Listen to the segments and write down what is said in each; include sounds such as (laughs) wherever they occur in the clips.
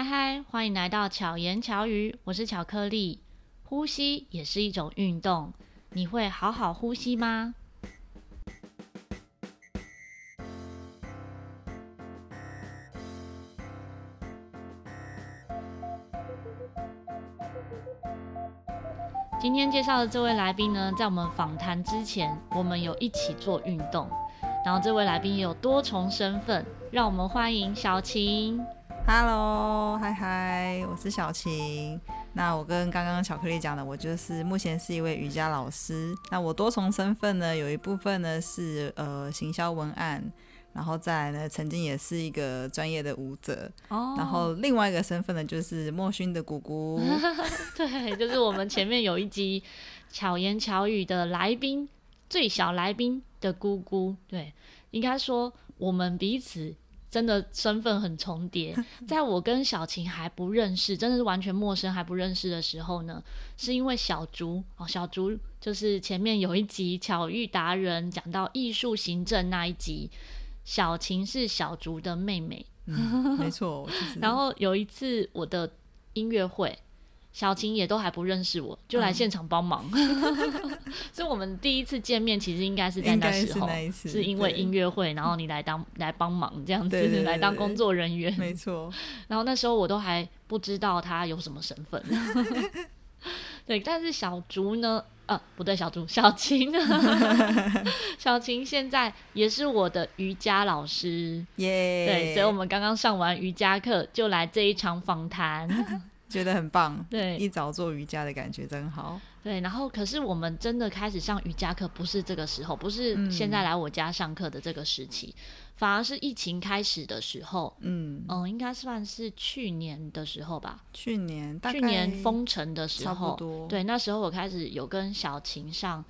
嗨嗨，欢迎来到巧言巧语，我是巧克力。呼吸也是一种运动，你会好好呼吸吗？今天介绍的这位来宾呢，在我们访谈之前，我们有一起做运动。然后这位来宾也有多重身份，让我们欢迎小晴。Hello，嗨嗨，我是小晴。那我跟刚刚巧克力讲的，我就是目前是一位瑜伽老师。那我多重身份呢，有一部分呢是呃行销文案，然后再来呢曾经也是一个专业的舞者。哦。然后另外一个身份呢就是莫勋的姑姑。(laughs) (laughs) 对，就是我们前面有一集巧言巧语的来宾，最小来宾。的姑姑，对，应该说我们彼此真的身份很重叠。(laughs) 在我跟小晴还不认识，真的是完全陌生还不认识的时候呢，是因为小竹哦，小竹就是前面有一集巧遇达人讲到艺术行政那一集，小晴是小竹的妹妹，嗯、没错。就是、(laughs) 然后有一次我的音乐会。小琴也都还不认识我，就来现场帮忙，嗯、(laughs) 所以我们第一次见面其实应该是在那时候，是，是因为音乐会，然后你来当来帮忙这样子，来当工作人员，没错。然后那时候我都还不知道他有什么身份，(laughs) 对。但是小竹呢？啊，不对，小竹，小琴呢？(laughs) 小琴现在也是我的瑜伽老师，耶、对，所以我们刚刚上完瑜伽课，就来这一场访谈。觉得很棒，(laughs) 对，一早做瑜伽的感觉真好。对，然后可是我们真的开始上瑜伽课，不是这个时候，不是现在来我家上课的这个时期，嗯，反而是疫情开始的时候。嗯嗯，应该算是去年的时候吧。去年，去年封城的时候。对，那时候我开始有跟小琴上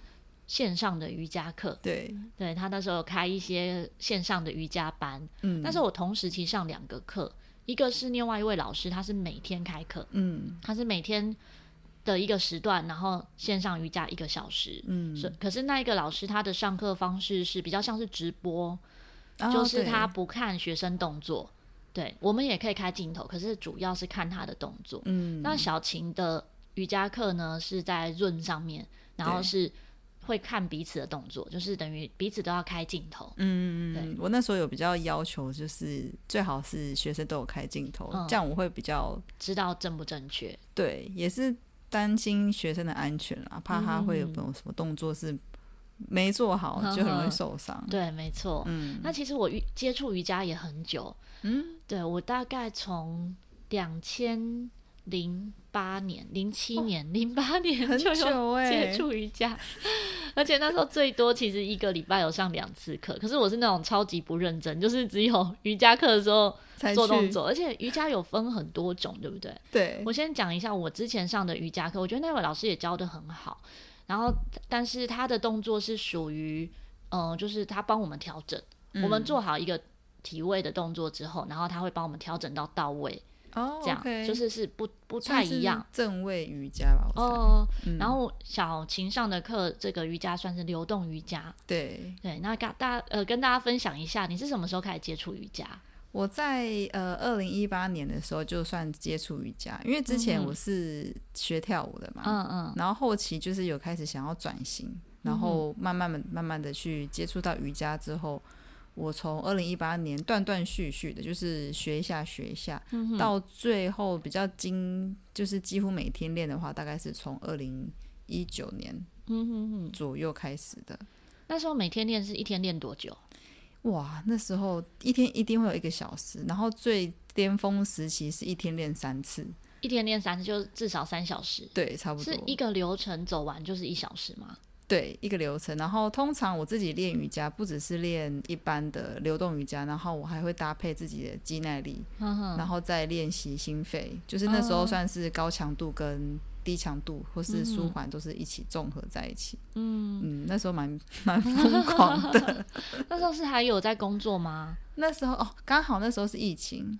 线上的瑜伽课。对，对他那时候有开一些线上的瑜伽班。嗯，但是我同时期上两个课。一个是另外一位老师，他是每天开课，嗯，他是每天的一个时段，然后线上瑜伽一个小时，嗯，是。可是那一个老师他的上课方式是比较像是直播，哦，就是他不看学生动作，对，对我们也可以开镜头，可是主要是看他的动作，嗯。那小晴的瑜伽课呢是在 Zoom 上面，然后是。会看彼此的动作，就是等于彼此都要开镜头。嗯嗯，我那时候有比较要求，就是最好是学生都有开镜头，嗯，这样我会比较知道正不正确。对，也是担心学生的安全啊，怕他会有没有什么动作是没做好，嗯，就很容易受伤。对，没错。嗯，那其实我瑜接触瑜伽也很久。嗯，对，我大概从两千。零八年、零七年、零八年就有接触瑜伽，(laughs) 而且那时候最多其实一个礼拜有上两次课。可是我是那种超级不认真，就是只有瑜伽课的时候做动作。而且瑜伽有分很多种，对不对？对。我先讲一下我之前上的瑜伽课，我觉得那位老师也教的很好。然后，但是他的动作是属于，嗯、呃，就是他帮我们调整、嗯，我们做好一个体位的动作之后，然后他会帮我们调整到到位。哦、oh, 这样就是是不不太一样，正位瑜伽吧。哦、oh, 嗯，然后小琴上的课，这个瑜伽算是流动瑜伽。对对，那大大呃跟大家分享一下，你是什么时候开始接触瑜伽？我在呃二零一八年的时候就算接触瑜伽，因为之前我是学跳舞的嘛，嗯嗯，然后后期就是有开始想要转型，然后慢慢慢慢的去接触到瑜伽之后。我从二零一八年断断续续的，就是学一下学一下，嗯、到最后比较精，就是几乎每天练的话，大概是从二零一九年左右开始的。嗯、那时候每天练是一天练多久？哇，那时候一天一定会有一个小时，然后最巅峰时期是一天练三次，一天练三次就至少三小时。对，差不多是一个流程走完就是一小时吗？对，一个流程，然后通常我自己练瑜伽不只是练一般的流动瑜伽，然后我还会搭配自己的肌耐力，嗯、然后再练习心肺，就是那时候算是高强度跟低强度或是舒缓都是一起综合在一起。嗯嗯，那时候蛮蛮疯狂的。(laughs) 那时候是还有在工作吗？那时候哦，刚好那时候是疫情，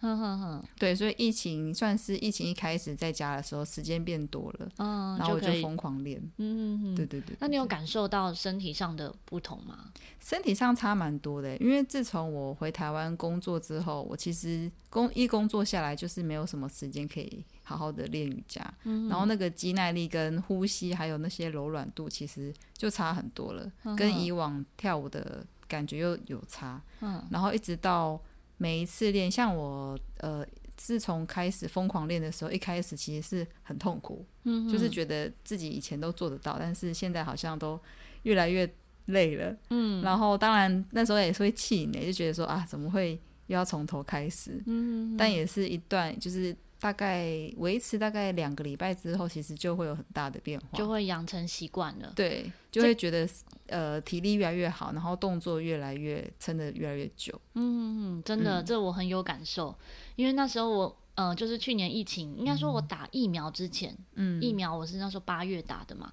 对，所以疫情算是疫情一开始在家的时候，时间变多了，嗯，然后我就疯狂练，嗯嗯对对对，对。那你有感受到身体上的不同吗？身体上差蛮多的，因为自从我回台湾工作之后，我其实工一工作下来就是没有什么时间可以好好的练瑜伽，嗯，然后那个肌耐力跟呼吸还有那些柔软度，其实就差很多了，嗯，跟以往跳舞的。感觉又有差，嗯，然后一直到每一次练，像我呃，自从开始疯狂练的时候，一开始其实是很痛苦，嗯，就是觉得自己以前都做得到，但是现在好像都越来越累了，嗯，然后当然那时候也是会气馁，就觉得说啊，怎么会又要从头开始，嗯，但也是一段就是。大概维持大概两个礼拜之后，其实就会有很大的变化，就会养成习惯了。对，就会觉得呃体力越来越好，然后动作越来越撑得越来越久。嗯，真的，嗯、这我很有感受，因为那时候我呃就是去年疫情，应该说我打疫苗之前，嗯，疫苗我是那时候八月打的嘛，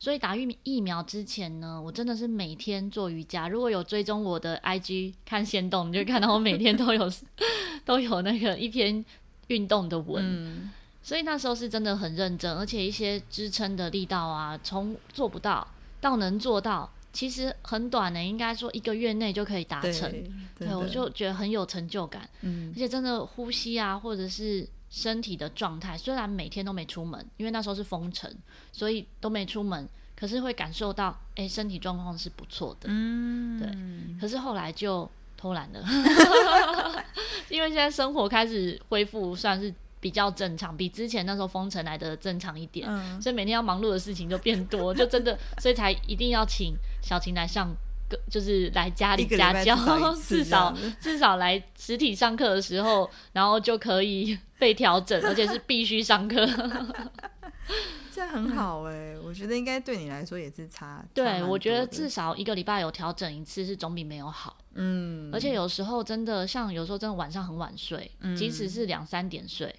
所以打疫疫苗之前呢，我真的是每天做瑜伽。如果有追踪我的 IG 看线动，你就看到我每天都有 (laughs) 都有那个一篇。运动的稳、嗯，所以那时候是真的很认真，而且一些支撑的力道啊，从做不到到能做到，其实很短的，应该说一个月内就可以达成。对，对，我就觉得很有成就感。嗯，而且真的呼吸啊，或者是身体的状态，虽然每天都没出门，因为那时候是封城，所以都没出门，可是会感受到，哎、欸，身体状况是不错的。嗯，对。可是后来就。偷懒了，(laughs) 因为现在生活开始恢复，算是比较正常，比之前那时候封城来的正常一点，嗯，所以每天要忙碌的事情就变多，就真的，所以才一定要请小琴来上课，就是来家里家教，至少至少来实体上课的时候，然后就可以 (laughs) 被调整，而且是必须上课。(laughs) 这很好哎、欸嗯，我觉得应该对你来说也是差。对差，我觉得至少一个礼拜有调整一次是总比没有好。嗯，而且有时候真的像有时候真的晚上很晚睡，嗯、即使是两三点睡，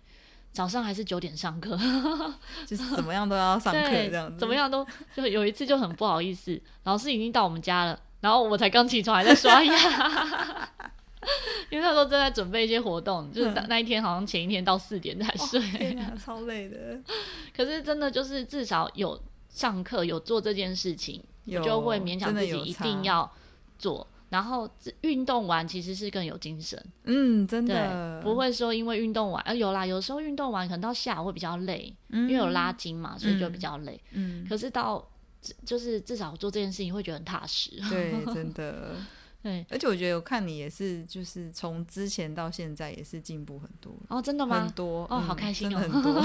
早上还是九点上课，(laughs) 就是怎么样都要上课这样子，怎么样都就有一次就很不好意思，老师已经到我们家了，然后我才刚起床还在刷牙。(laughs) 因为那时候正在准备一些活动，就是那一天好像前一天到四点才睡，哦、超累的。(laughs) 可是真的就是至少有上课有做这件事情，就会勉强自己一定要做。然后运动完其实是更有精神，嗯，真的不会说因为运动完啊有啦，有时候运动完可能到下午会比较累，嗯，因为有拉筋嘛，所以就比较累。嗯，可是到就是至少做这件事情会觉得很踏实，对，(laughs) 真的。对，而且我觉得我看你也是，就是从之前到现在也是进步很多哦，真的吗？很多哦，好开心哦，很多。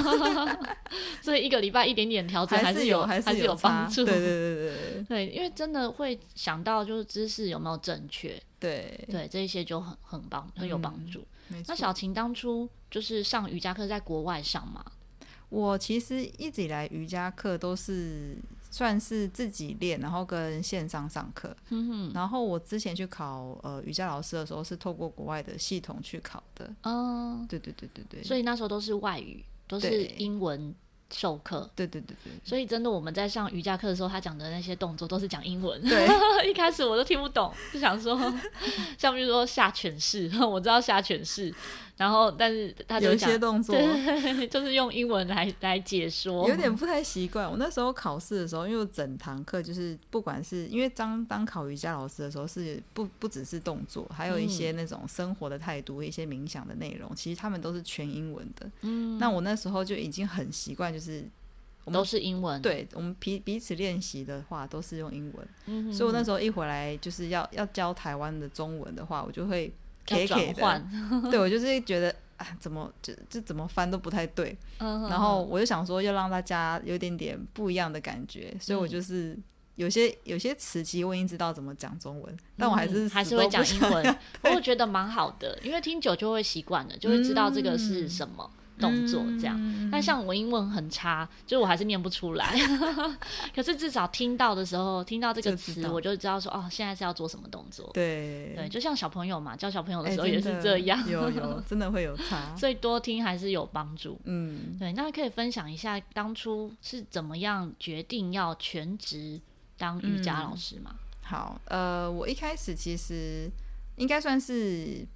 (laughs) 所以一个礼拜一点点调整还是有，还是有帮助。对对对对对，因为真的会想到就是姿势有没有正确，对对，这一些就很很帮很有帮助。嗯，那小琴当初就是上瑜伽课在国外上嘛？我其实一直以来瑜伽课都是。算是自己练，然后跟线上上课。嗯，然后我之前去考呃瑜伽老师的时候，是透过国外的系统去考的。哦，对对对对对。所以那时候都是外语，都是英文授课。对对对对。所以真的我们在上瑜伽课的时候，他讲的那些动作都是讲英文。对，(laughs) 一开始我都听不懂，就想说，(laughs) 像比如说下犬式，(laughs) 我知道下犬式。然后，但是他就有一些动作，(laughs) 就是用英文来来解说，有点不太习惯。我那时候考试的时候，因为我整堂课就是不管是因为当当考瑜伽老师的时候，是不不只是动作，还有一些那种生活的态度、嗯、一些冥想的内容，其实他们都是全英文的。嗯，那我那时候就已经很习惯，就是我们都是英文。对，我们彼彼此练习的话都是用英文。嗯，所以我那时候一回来就是要要教台湾的中文的话，我就会。可以转换，(laughs) 对，我就是觉得啊，怎么就就怎么翻都不太对，嗯，然后我就想说要让大家有点点不一样的感觉，所以我就是有些有些词其实我已经知道怎么讲中文，但我还是还是会讲英文，(laughs) 我觉得蛮好的，因为听久就会习惯了，就会知道这个是什么。动作这样，嗯，但像我英文很差，就是我还是念不出来。(laughs) 可是至少听到的时候，听到这个词，我就知道说，哦，现在是要做什么动作。对对，就像小朋友嘛，教小朋友的时候也是这样，欸、有有真的会有差，(laughs) 所以多听还是有帮助。嗯，对，那可以分享一下当初是怎么样决定要全职当瑜伽老师吗？嗯、好，呃，我一开始其实应该算是。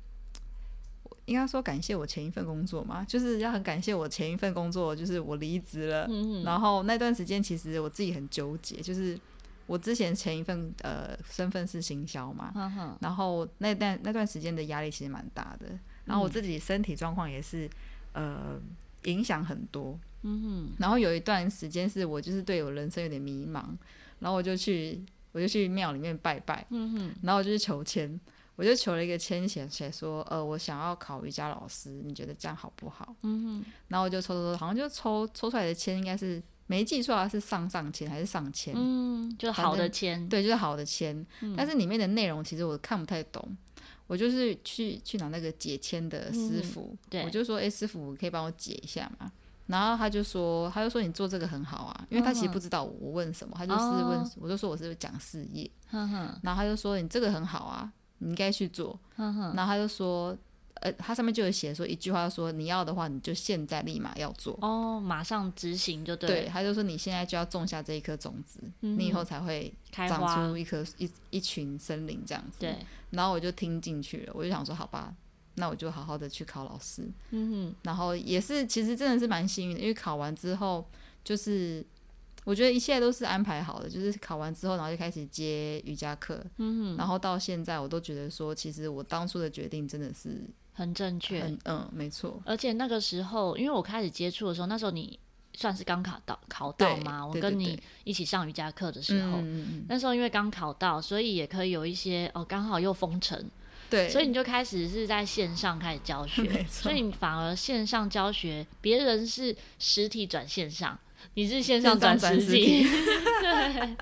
应该说感谢我前一份工作嘛，就是要很感谢我前一份工作，就是我离职了，然后那段时间其实我自己很纠结，就是我之前前一份呃身份是行销嘛，嗯，然后那段那段时间的压力其实蛮大的，然后我自己身体状况也是呃影响很多，嗯哼，然后有一段时间是我就是对我人生有点迷茫，然后我就去我就去庙里面拜拜，嗯哼，然后我就去求签。我就求了一个签，写写说，呃，我想要考瑜伽老师，你觉得这样好不好？嗯哼。然后我就抽抽抽，好像就抽抽出来的签应该是没记错啊，是上上签还是上签？嗯，就好的签。对，就是好的签。嗯。但是里面的内容其实我看不太懂。我就是去去拿那个解签的师傅，嗯、我就说，哎，师傅可以帮我解一下嘛？然后他就说，他就说你做这个很好啊，因为他其实不知道我问什么，他就是问，哦、我就说我是讲事业。哼哼。然后他就说你这个很好啊。你应该去做，然后他就说，呃，他上面就有写说一句话，说你要的话，你就现在立马要做哦，马上执行就对。对，他就说你现在就要种下这一颗种子，嗯、你以后才会长出一棵一一群森林这样子。对，然后我就听进去了，我就想说，好吧，那我就好好的去考老师。嗯哼，然后也是，其实真的是蛮幸运的，因为考完之后就是。我觉得一切都是安排好的，就是考完之后，然后就开始接瑜伽课，嗯，然后到现在，我都觉得说，其实我当初的决定真的是很正确，嗯，没错。而且那个时候，因为我开始接触的时候，那时候你算是刚考到考到吗？我跟你一起上瑜伽课的时候，那时候因为刚考到，所以也可以有一些哦，刚好又封城，对，所以你就开始是在线上开始教学，(laughs) 所以你反而线上教学，别人是实体转线上。你是线上转实体，(laughs) 对，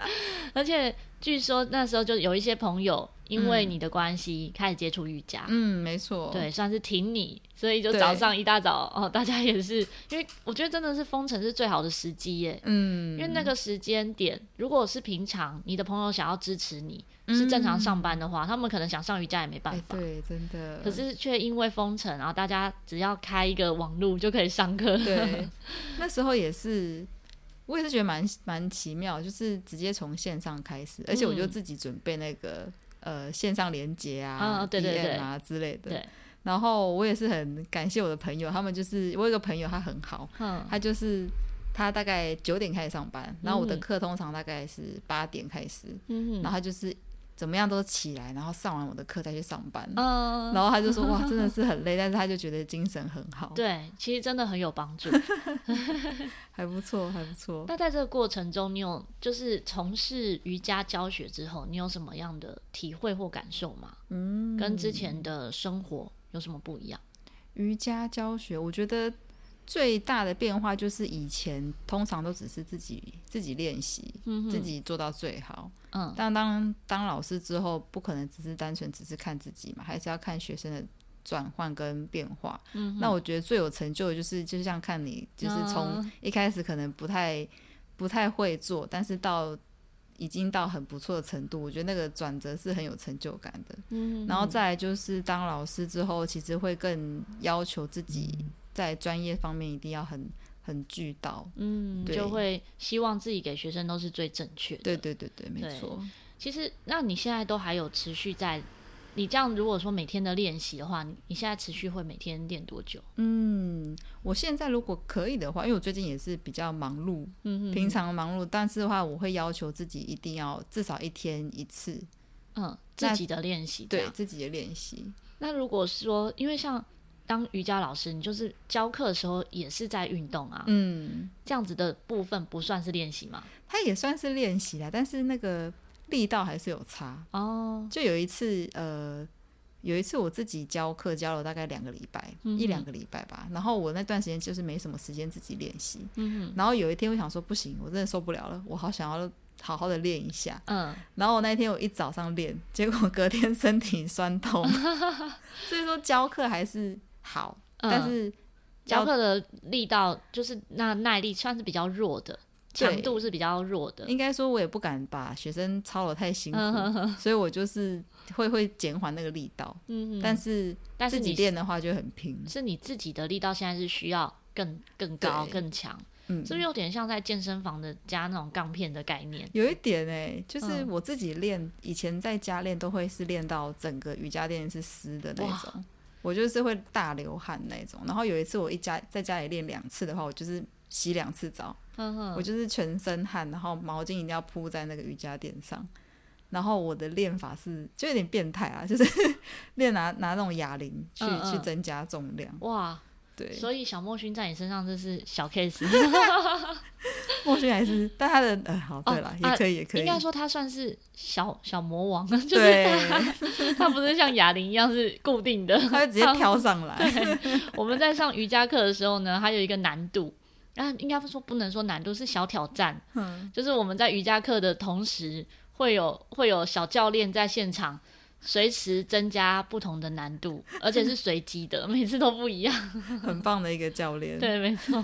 而且据说那时候就有一些朋友因为你的关系开始接触瑜伽，嗯，没错，对，算是挺你，所以就早上一大早哦，大家也是，因为我觉得真的是封城是最好的时机耶，嗯，因为那个时间点，如果是平常你的朋友想要支持你。是正常上班的话，嗯、他们可能想上瑜伽也没办法。对，真的。可是却因为封城，然后大家只要开一个网络就可以上课。对，那时候也是，我也是觉得蛮蛮奇妙，就是直接从线上开始，而且我就自己准备那个、嗯、呃线上连接啊、哦、对对对 DM 啊之类的。对。然后我也是很感谢我的朋友，他们就是我有一个朋友，他很好，嗯、他就是。他大概九点开始上班，然后我的课通常大概是八点开始，嗯、然后他就是怎么样都起来，然后上完我的课再去上班。嗯、然后他就说：“哇，真的是很累，(laughs) 但是他就觉得精神很好。”对，其实真的很有帮助，(laughs) 还不错，还不错。那在这个过程中，你有就是从事瑜伽教学之后，你有什么样的体会或感受吗？嗯，跟之前的生活有什么不一样？瑜伽教学，我觉得。最大的变化就是以前通常都只是自己自己练习，嗯、自己做到最好。嗯，但当当老师之后，不可能只是单纯只是看自己嘛，还是要看学生的转换跟变化。嗯，那我觉得最有成就的就是，就像看你，就是从一开始可能不太不太会做，但是到已经到很不错的程度，我觉得那个转折是很有成就感的。嗯，然后再来就是当老师之后，其实会更要求自己。在专业方面一定要很很俱到，嗯，就会希望自己给学生都是最正确的。对对对对，没错。其实，那你现在都还有持续在，你这样如果说每天的练习的话，你你现在持续会每天练多久？嗯，我现在如果可以的话，因为我最近也是比较忙碌，平常忙碌，但是的话，我会要求自己一定要至少一天一次，嗯，自己的练习，对自己的练习。那如果说，因为像。当瑜伽老师，你就是教课的时候也是在运动啊。嗯，这样子的部分不算是练习吗？它也算是练习啦，但是那个力道还是有差哦。就有一次，呃，有一次我自己教课教了大概两个礼拜，嗯、一两个礼拜吧。然后我那段时间就是没什么时间自己练习。嗯。然后有一天我想说不行，我真的受不了了，我好想要好好的练一下。嗯。然后我那天我一早上练，结果隔天 (laughs) 身体酸痛。(laughs) 所以说教课还是。好，但是教课的力道就是那耐力算是比较弱的，强度是比较弱的。应该说，我也不敢把学生操的太辛苦，所以我就是会会减缓那个力道。嗯，但是自己练的话就很拼。是你自己的力道现在是需要更更高更强，嗯，是不是有点像在健身房的加那种杠片的概念？有一点哎，就是我自己练以前在家练都会是练到整个瑜伽垫是湿的那种。我就是会大流汗那种。然后有一次我一家在家里练两次的话，我就是洗两次澡，我就是全身汗，然后毛巾一定要铺在那个瑜伽垫上。然后我的练法是就有点变态啊，就是 (laughs) 练拿拿那种哑铃去嗯嗯去增加重量。哇，对，所以小莫勋在你身上这是小 case。(laughs) 莫勋还是，但他的呃好对了，哦，也可以也可以。应该说他算是小小魔王，就是他他不是像哑铃一样是固定的，他会直接飘上来。对，我们在上瑜伽课的时候呢，还有一个难度，啊，应该说不能说难度是小挑战，嗯，就是我们在瑜伽课的同时。会有会有小教练在现场，随时增加不同的难度，而且是随机的，(laughs) 每次都不一样。(laughs) 很棒的一个教练。对，没错。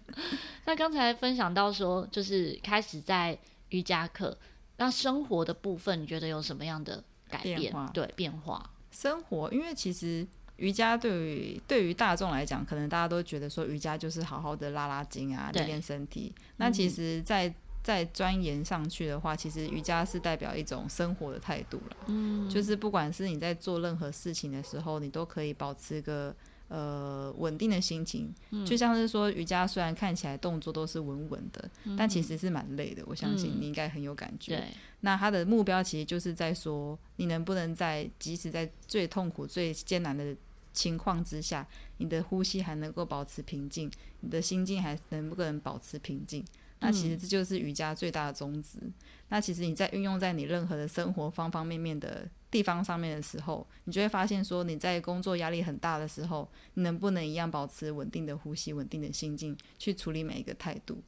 (laughs) 那刚才分享到说，就是开始在瑜伽课，那生活的部分，你觉得有什么样的改变？对，变化。生活，因为其实瑜伽对于对于大众来讲，可能大家都觉得说瑜伽就是好好的拉拉筋啊，练练身体。那其实，在再钻研上去的话，其实瑜伽是代表一种生活的态度了。嗯，就是不管是你在做任何事情的时候，你都可以保持一个呃稳定的心情。嗯，就像是说瑜伽虽然看起来动作都是稳稳的，嗯，但其实是蛮累的。我相信你应该很有感觉。对，那他的目标其实就是在说，你能不能在即使在最痛苦、最艰难的情况之下，你的呼吸还能够保持平静，你的心境还能不能保持平静？那其实这就是瑜伽最大的宗旨。嗯。那其实你在运用在你任何的生活方方面面的地方上面的时候，你就会发现说，你在工作压力很大的时候，你能不能一样保持稳定的呼吸、稳定的心境去处理每一个态度？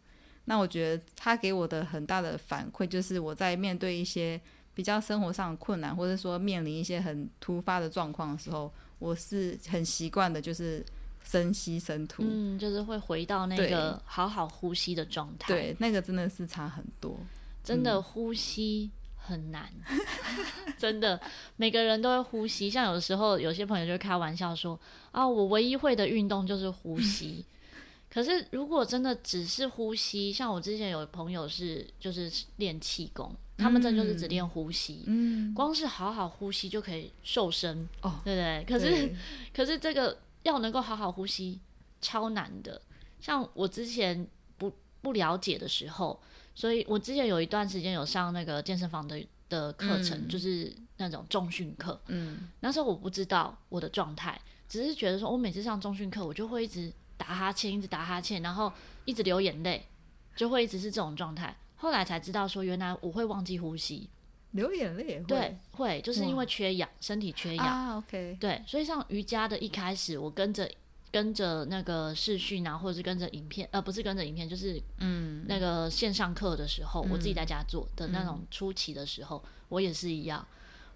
那我觉得他给我的很大的反馈就是，我在面对一些比较生活上的困难，或者说面临一些很突发的状况的时候，我是很习惯的，就是。深吸深吐，嗯，就是会回到那个好好呼吸的状态。对，那个真的是差很多，真的呼吸很难，嗯、(laughs) 真的每个人都会呼吸。像有的时候，有些朋友就会开玩笑说：“啊，我唯一会的运动就是呼吸。(laughs) ”可是如果真的只是呼吸，像我之前有朋友是就是练气功，他们真的就是只练呼吸，嗯，光是好好呼吸就可以瘦身哦，对不对？可是可是这个。要能够好好呼吸，超难的。像我之前不不了解的时候，所以我之前有一段时间有上那个健身房的的课程，嗯，就是那种重训课。嗯，那时候我不知道我的状态，只是觉得说我每次上重训课，我就会一直打哈欠，一直打哈欠，然后一直流眼泪，就会一直是这种状态。后来才知道说，原来我会忘记呼吸。流眼泪也会，对，会就是因为缺氧，身体缺氧。啊，OK。对，所以像瑜伽的一开始，我跟着跟着那个视讯啊，或者是跟着影片，呃，不是跟着影片，就是嗯，那个线上课的时候，嗯，我自己在家做的那种初期的时候，嗯，我也是一样，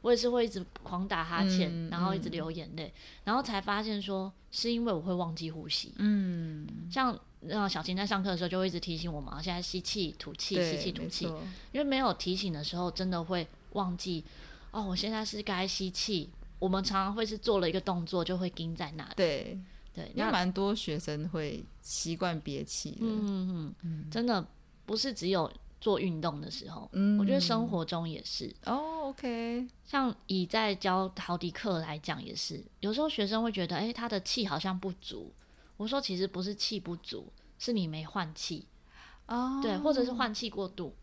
我也是会一直狂打哈欠，嗯，然后一直流眼泪，嗯，然后才发现说是因为我会忘记呼吸。嗯，像。让小琴在上课的时候就会一直提醒我们，现在吸气吐气，吸气吐气，因为没有提醒的时候，真的会忘记哦。我现在是该吸气，我们常常会是做了一个动作就会盯在那里。对对，因为蛮多学生会习惯憋气。嗯嗯嗯，真的不是只有做运动的时候，嗯，我觉得生活中也是。哦，OK，像以在教陶笛课来讲也是，有时候学生会觉得，哎，他的气好像不足。我说其实不是气不足，是你没换气哦，对，或者是换气过度，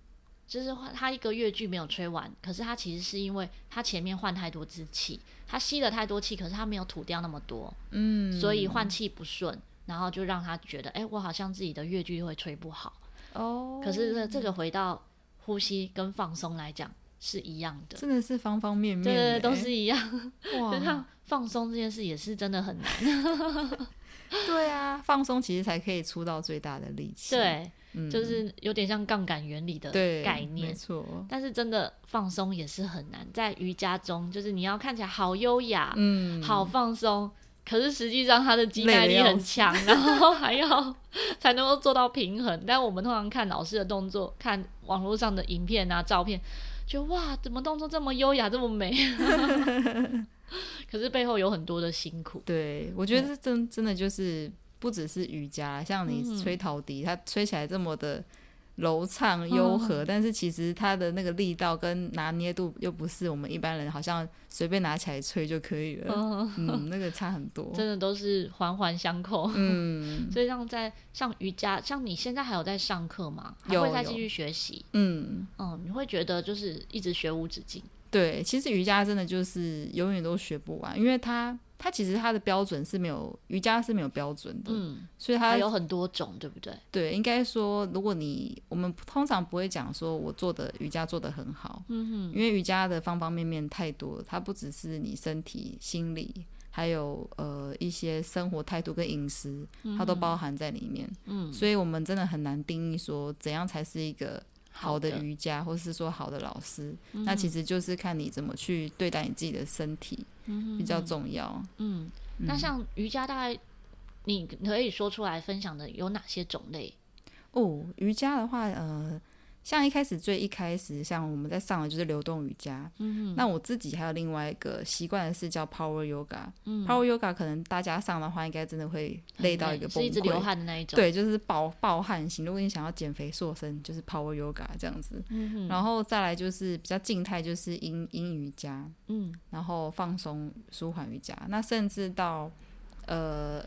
就是他一个月句没有吹完，可是他其实是因为他前面换太多支气，他吸了太多气，可是他没有吐掉那么多，嗯，所以换气不顺，然后就让他觉得，哎、欸，我好像自己的乐句会吹不好哦。可是这个回到呼吸跟放松来讲是一样的，真的是方方面面，对，对，对，都是一样。哇，(laughs) 放松这件事也是真的很难。(laughs) 对啊，放松其实才可以出到最大的力气。对、嗯，就是有点像杠杆原理的概念，没错。但是真的放松也是很难，在瑜伽中，就是你要看起来好优雅，嗯，好放松，可是实际上它的肌耐力很强，然后还要才能够做到平衡。但我们通常看老师的动作，看网络上的影片啊、照片，就哇，怎么动作这么优雅，这么美？(laughs) (laughs) 可是背后有很多的辛苦。对，我觉得这真真的就是不只是瑜伽，像你吹陶笛，它吹起来这么的柔畅悠和，但是其实它的那个力道跟拿捏度又不是我们一般人好像随便拿起来吹就可以了，嗯，那个差很多，(laughs) 真的都是环环相扣，嗯，所以像在上瑜伽，像你现在还有在上课吗？还会再继续学习？嗯。嗯，你会觉得就是一直学无止境？对，其实瑜伽真的就是永远都学不完，因为它。它其实它的标准是没有瑜伽是没有标准的，嗯，所以它有很多种，对不对？对，应该说，如果你我们通常不会讲说我做的瑜伽做的很好，嗯哼，因为瑜伽的方方面面太多了，它不只是你身体、心理，还有呃一些生活态度跟饮食，它都包含在里面，嗯，所以我们真的很难定义说怎样才是一个。好的瑜伽，或是说好的老师，嗯、那其实就是看你怎么去对待你自己的身体，比较重要。嗯，嗯，那像瑜伽，大概你可以说出来分享的有哪些种类？哦，瑜伽的话，呃。像一开始最一开始，像我们在上的就是流动瑜伽。嗯，那我自己还有另外一个习惯的是叫 Power Yoga。嗯，Power Yoga 可能大家上的话，应该真的会累到一个崩溃，是一直流汗的那一种。对，就是暴暴汗型。如果你想要减肥塑身，就是 Power Yoga 这样子。嗯哼，然后再来就是比较静态，就是阴阴瑜伽。嗯，然后放松舒缓瑜伽。那甚至到呃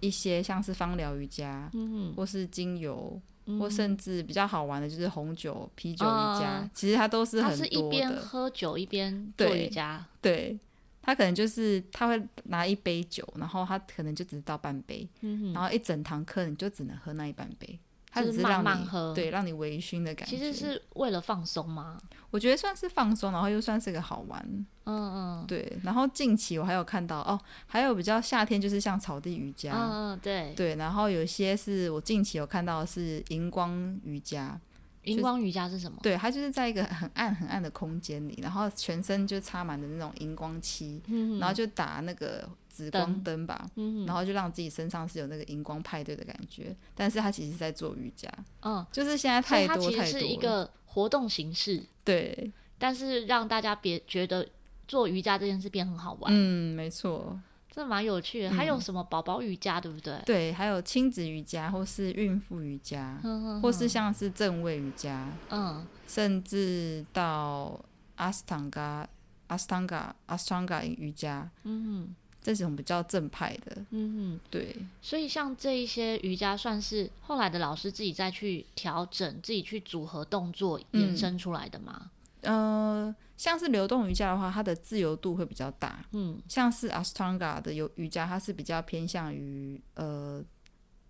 一些像是芳疗瑜伽，嗯，或是精油。或甚至比较好玩的，就是红酒、啤酒瑜伽，嗯、其实它都是很多的。他是一边喝酒一边做瑜伽。对，他可能就是他会拿一杯酒，然后他可能就只是倒半杯，嗯、然后一整堂课你就只能喝那一半杯。它只是让你慢慢喝，对，让你微醺的感觉。其实是为了放松吗？我觉得算是放松，然后又算是个好玩。嗯嗯，对。然后近期我还有看到哦，还有比较夏天就是像草地瑜伽。嗯嗯，对对。然后有些是我近期有看到的是荧光瑜伽。荧光瑜伽是什么？对，它就是在一个很暗很暗的空间里，然后全身就插满的那种荧光漆，嗯、然后就打那个紫光灯吧，嗯、然后就让自己身上是有那个荧光派对的感觉。但是他其实是在做瑜伽，嗯，就是现在太多太多。个活动形式，对，但是让大家别觉得做瑜伽这件事变很好玩。嗯，没错。这蛮有趣的，还有什么宝宝瑜伽，对不对？对，还有亲子瑜伽，或是孕妇瑜伽，或是像是正位瑜伽，嗯，甚至到阿斯汤加、阿斯汤加、阿斯汤加瑜伽，嗯哼，这种比较正派的，嗯哼，对。所以像这一些瑜伽，算是后来的老师自己再去调整、自己去组合动作延伸出来的吗？嗯、呃。像是流动瑜伽的话，它的自由度会比较大。嗯，像是 Ashtanga 的有瑜伽，它是比较偏向于呃，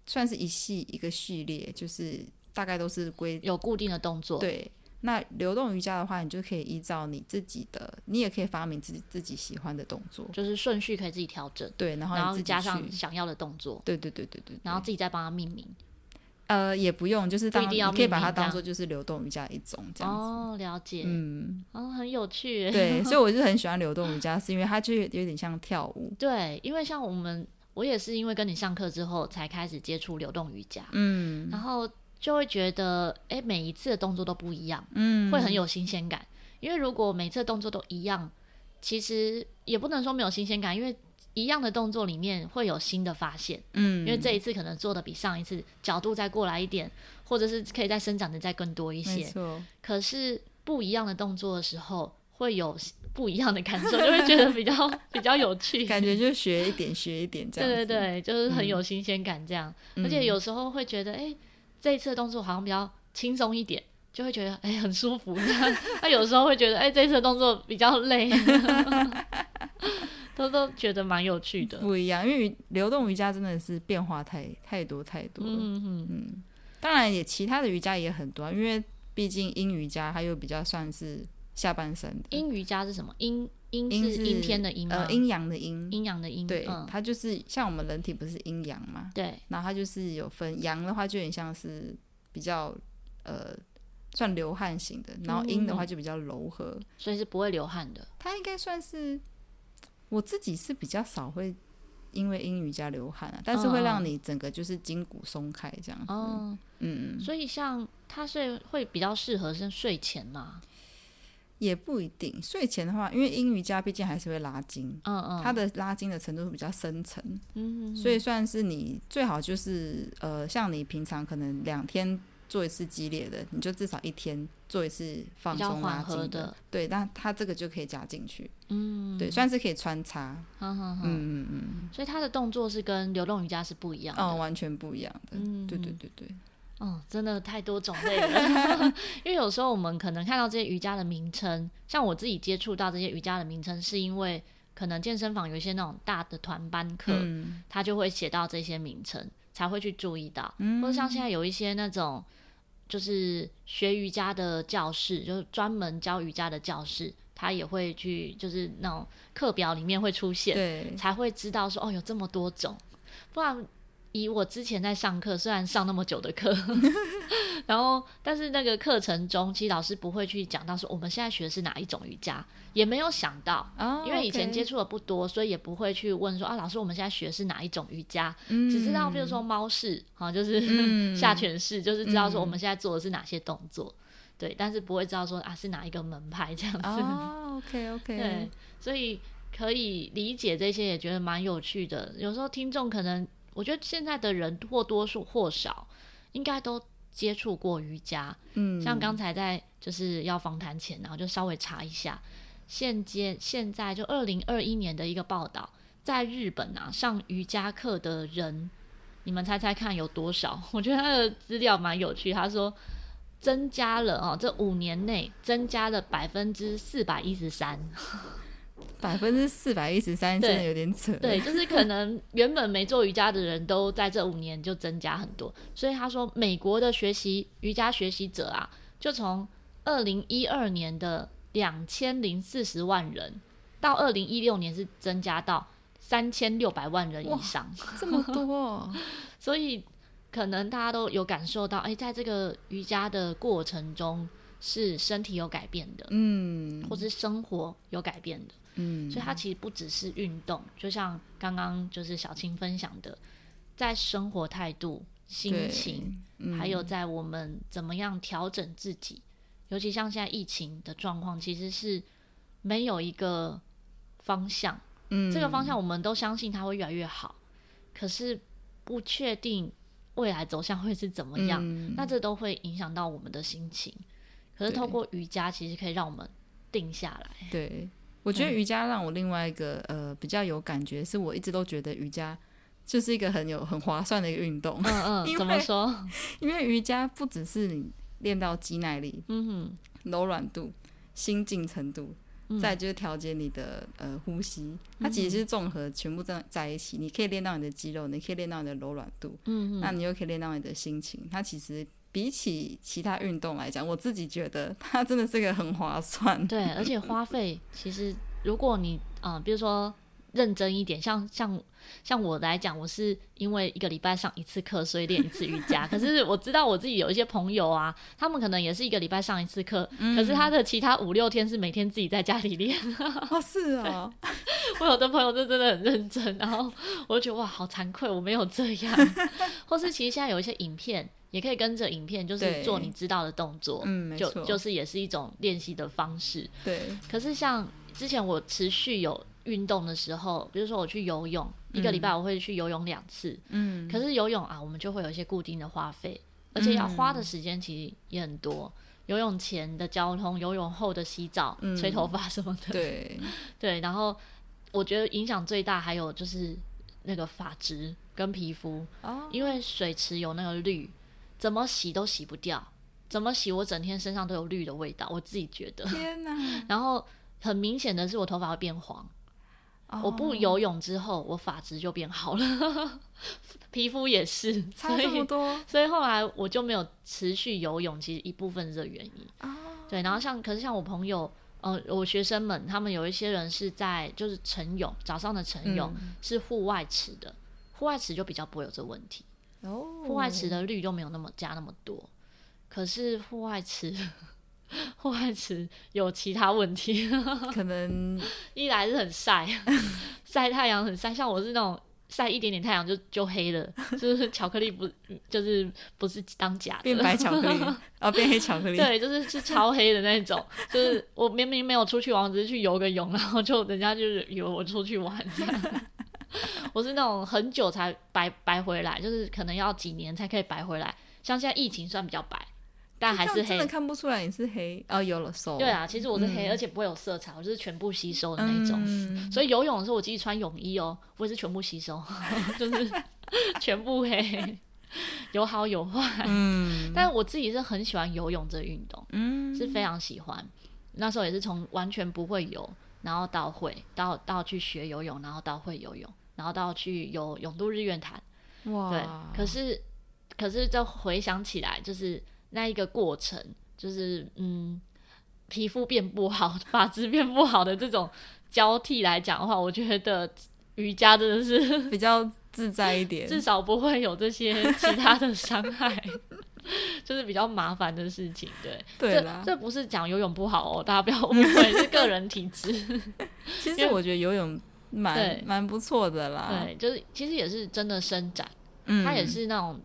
算是一系一个系列，就是大概都是规有固定的动作。对，那流动瑜伽的话，你就可以依照你自己的，你也可以发明自己自己喜欢的动作，就是顺序可以自己调整。对，然后然后加上想要的动作。对对对对对，对，然后自己再帮它命名。呃，也不用，就是当你可以把它当做就是流动瑜伽一种这样子。哦，了解。嗯，哦，很有趣。对，(laughs) 所以我就很喜欢流动瑜伽，是因为它就有点像跳舞。对，因为像我们，我也是因为跟你上课之后才开始接触流动瑜伽。嗯。然后就会觉得，哎，每一次的动作都不一样，嗯，会很有新鲜感。因为如果每次动作都一样，其实也不能说没有新鲜感，因为。一样的动作里面会有新的发现，嗯，因为这一次可能做的比上一次角度再过来一点，或者是可以再伸展的再更多一些。可是不一样的动作的时候，会有不一样的感受，就会觉得比较 (laughs) 比较有趣，感觉就学一点学一点这样。对对对，就是很有新鲜感这样。嗯、而且有时候会觉得，哎、欸，这一次的动作好像比较轻松一点，就会觉得哎、欸、很舒服。(laughs) 那有时候会觉得，哎、欸，这一次的动作比较累。(laughs) 都都觉得蛮有趣的，不一样，因为流动瑜伽真的是变化太太多太多了。嗯嗯嗯，当然也其他的瑜伽也很多，因为毕竟阴瑜伽它又比较算是下半身的。阴瑜伽是什么？阴阴是阴天的阴呃，阴阳的阴，阴阳的阴。对，嗯、它就是像我们人体不是阴阳嘛？对。然后它就是有分阳的话，就有点像是比较呃算流汗型的，然后阴的话就比较柔和，嗯、所以是不会流汗的。它应该算是。我自己是比较少会因为阴瑜伽流汗啊，但是会让你整个就是筋骨松开这样子。嗯嗯，所以像它是会比较适合是睡前嘛？也不一定。睡前的话，因为阴瑜伽毕竟还是会拉筋，嗯嗯，它的拉筋的程度会比较深层，嗯，所以算是你最好就是呃，像你平常可能两天。做一次激烈的，你就至少一天做一次放松拉筋的，的。对，那它这个就可以加进去。嗯，对，算是可以穿插。嗯嗯嗯嗯。所以它的动作是跟流动瑜伽是不一样的。嗯，完全不一样的。嗯，对对对对。哦，真的太多种类了。(laughs) 因为有时候我们可能看到这些瑜伽的名称，像我自己接触到这些瑜伽的名称，是因为可能健身房有一些那种大的团班课，嗯，它就会写到这些名称，才会去注意到。嗯，或者像现在有一些那种就是学瑜伽的教室，就是专门教瑜伽的教室，他也会去，就是那种课表里面会出现，对，才会知道说哦，有这么多种，不然。以我之前在上课，虽然上那么久的课，(laughs) 然后但是那个课程中，其实老师不会去讲到说我们现在学的是哪一种瑜伽，也没有想到，oh, 因为以前接触的不多，所以也不会去问说啊，老师我们现在学的是哪一种瑜伽，嗯、只知道比如说猫式啊，就是、嗯、(laughs) 下犬式，就是知道说我们现在做的是哪些动作，嗯、对，但是不会知道说啊是哪一个门派这样子。(laughs) 哦、oh,，OK OK，对，所以可以理解这些，也觉得蛮有趣的。有时候听众可能。我觉得现在的人或多或少应该都接触过瑜伽，嗯，像刚才在就是要访谈前，然后就稍微查一下，现阶现在就二零二一年的一个报道，在日本啊上瑜伽课的人，你们猜猜看有多少？(laughs) 我觉得他的资料蛮有趣，他说增加了哦，这五年内增加了百分之四百一十三。百分之四百一十三，真的有点扯。对，就是可能原本没做瑜伽的人都在这五年就增加很多。所以他说，美国的学习瑜伽学习者啊，就从二零一二年的两千零四十万人，到二零一六年是增加到三千六百万人以上，这么多。(laughs) 所以可能大家都有感受到，哎、欸，在这个瑜伽的过程中，是身体有改变的，嗯，或是生活有改变的。嗯，所以它其实不只是运动，就像刚刚就是小青分享的，在生活态度、心情，嗯，还有在我们怎么样调整自己，尤其像现在疫情的状况，其实是没有一个方向。嗯，这个方向我们都相信它会越来越好，可是不确定未来走向会是怎么样，嗯，那这都会影响到我们的心情。可是透过瑜伽，其实可以让我们定下来。对。我觉得瑜伽让我另外一个呃比较有感觉，是我一直都觉得瑜伽就是一个很有很划算的一个运动。嗯 (laughs) 嗯，怎么说？(laughs) 因为瑜伽不只是你练到肌耐力、嗯哼、柔软度、心境程度，嗯、再就是调节你的呃呼吸，它其实是综合全部在在一起。你可以练到你的肌肉，你可以练到你的柔软度，嗯哼，那你又可以练到你的心情。它其实比起其他运动来讲，我自己觉得它真的是个很划算。对，而且花费其实，如果你啊、比如说认真一点，像像像我来讲，我是因为一个礼拜上一次课，所以练一次瑜伽。(laughs) 可是我知道我自己有一些朋友啊，他们可能也是一个礼拜上一次课，嗯，可是他的其他五六天是每天自己在家里练。哦，(laughs) 是啊，(laughs) 我有的朋友就真的很认真，然后我就觉得哇，好惭愧，我没有这样。或是其实现在有一些影片。也可以跟着影片，就是做你知道的动作，嗯，就就是也是一种练习的方式。对。可是像之前我持续有运动的时候，比如说我去游泳，嗯、一个礼拜我会去游泳两次。嗯。可是游泳啊，我们就会有一些固定的花费，而且要花的时间其实也很多。嗯、游泳前的交通，游泳后的洗澡、嗯、吹头发什么的。对。(laughs) 对，然后我觉得影响最大还有就是那个发质跟皮肤，哦，因为水池有那个氯。怎么洗都洗不掉，怎么洗我整天身上都有绿的味道，我自己觉得。天哪！(laughs) 然后很明显的是我头发会变黄。Oh. 我不游泳之后，我发质就变好了，皮肤也是 (laughs) 差这么多。所以后来我就没有持续游泳，其实一部分是这原因。Oh. 对，然后像可是像我朋友，呃，我学生们，他们有一些人是在就是晨泳，早上的晨泳、嗯、是户外池的，户外池就比较不会有这个问题。户外池的氯就没有那么加那么多，可是户外池，户外池有其他问题，可能 (laughs) 一来是很晒，(laughs) 晒太阳很晒，像我是那种晒一点点太阳就就黑了，就是 (laughs) 巧克力不就是不是当假的变白巧克力，啊变黑巧克力，对，就是是超黑的那种，就是我明明没有出去玩，我只是去游个泳，然后就人家就是以为我出去玩这样。我是那种很久才白白回来，就是可能要几年才可以白回来。像现在疫情算比较白，但还是黑，真的看不出来你是黑哦。有了瘦，对啊，其实我是黑，嗯、而且不会有色彩，我就是全部吸收的那种。嗯、所以游泳的时候，我即使穿泳衣哦，我也是全部吸收，(laughs) 就是 (laughs) 全部黑，有好有坏。嗯，(laughs) 但我自己是很喜欢游泳这运动，嗯，是非常喜欢。那时候也是从完全不会游，然后到会，到到去学游泳，然后到会游泳，然后到去游泳渡日月潭。哇！对，可是可是这回想起来，就是那一个过程，就是嗯，皮肤变不好，(laughs) 发质变不好的这种交替来讲的话，我觉得瑜伽真的是 (laughs) 比较自在一点，至少不会有这些其他的伤害。(laughs) 就是比较麻烦的事情，对，对啦这这不是讲游泳不好哦，大家不要误会，是个人体质。其实我觉得游泳蛮蛮不错的啦，对，就是其实也是真的伸展，嗯，它也是那种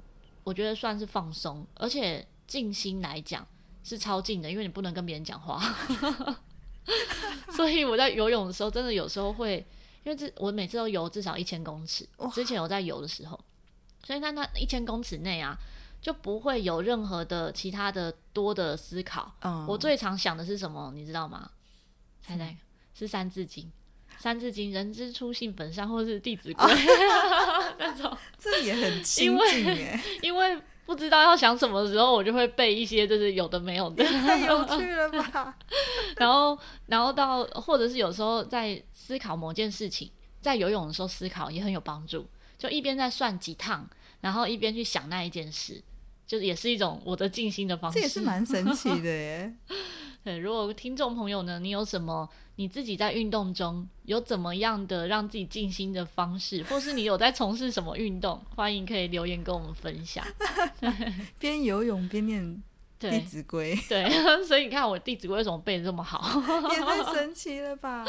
我觉得算是放松，而且静心来讲是超静的，因为你不能跟别人讲话，(laughs) 所以我在游泳的时候，真的有时候会，因为这我每次都游至少一千公尺，之前我在游的时候，所以在那一千公尺内啊。就不会有任何的其他的多的思考。嗯，我最常想的是什么，你知道吗？猜猜，是《三字经》。《三字经》人之初，性本善，或是《弟子规》(laughs) 那种。这也很亲近耶。因为不知道要想什么的时候，我就会背一些，就是有的没有的。太有趣了吧？然后，然后到或者是有时候在思考某件事情，在游泳的时候思考也很有帮助。就一边在算几趟，然后一边去想那一件事。就是也是一种我的静心的方式，这也是蛮神奇的耶。(laughs) 对，如果听众朋友呢，你有什么你自己在运动中有怎么样的让自己静心的方式，或是你有在从事什么运动，欢迎可以留言跟我们分享。(laughs) 边游泳边念《弟子规》，对，对，(laughs) 所以你看我《弟子规》为什么背的这么好，也太 (laughs) 神奇了吧！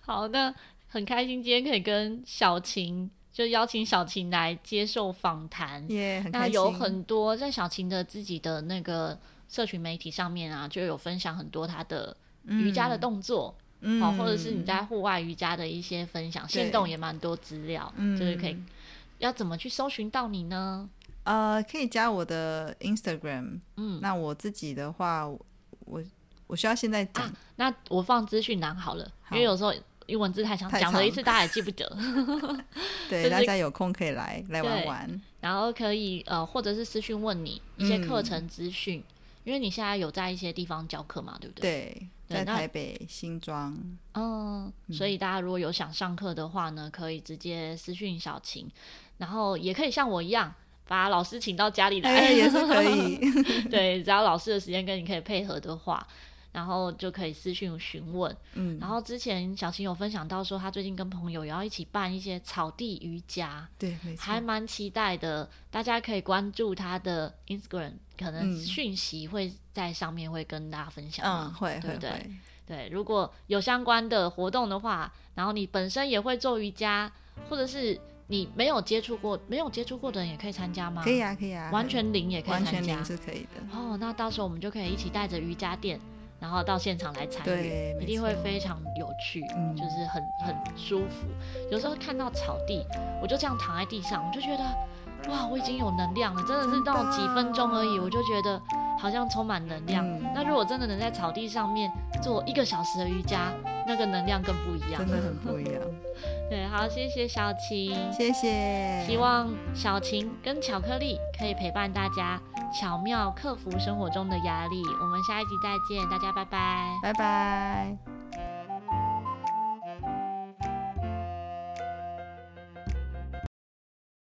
好，那很开心今天可以跟小晴。就邀请小晴来接受访谈，yeah, 那有很多在小晴的自己的那个社群媒体上面啊，就有分享很多她的瑜伽的动作，嗯，哦，或者是你在户外瑜伽的一些分享，行动也蛮多资料，就是可以要怎么去搜寻到你呢？呃，可以加我的 Instagram，嗯，那我自己的话，我我需要现在讲，啊，那我放资讯栏好了，好，因为有时候。因为文字太长，讲了一次大家也记不得。(laughs) 对，(laughs) 就是、大家有空可以来来玩玩，然后可以呃，或者是私讯问你一些课程资讯、嗯，因为你现在有在一些地方教课嘛，对不对？对，在台北新庄。嗯，所以大家如果有想上课的话呢，可以直接私讯小晴，然后也可以像我一样把老师请到家里来，欸、也是可以。(laughs) 对，只要老师的时间跟你可以配合的话。然后就可以私讯询问，嗯，然后之前小琴有分享到说，她最近跟朋友也要一起办一些草地瑜伽，对，没错，还蛮期待的。大家可以关注她的 Instagram，可能讯息会在上面会跟大家分享，嗯，会，对不对？对，如果有相关的活动的话，然后你本身也会做瑜伽，或者是你没有接触过，没有接触过的人也可以参加吗？可以啊，可以啊，完全零也可以参加，完全零是可以的。哦，那到时候我们就可以一起带着瑜伽垫。然后到现场来参与，一定会非常有趣，嗯、就是很很舒服。有时候看到草地，我就这样躺在地上，我就觉得，哇，我已经有能量了，真的是到几分钟而已，我就觉得好像充满能量。嗯、那如果真的能在草地上面做一个小时的瑜伽，那个能量更不一样，真的很不一样。(laughs) 对，好，谢谢小晴，谢谢。希望小晴跟巧克力可以陪伴大家。巧妙克服生活中的压力，我们下一集再见，大家拜拜，拜拜。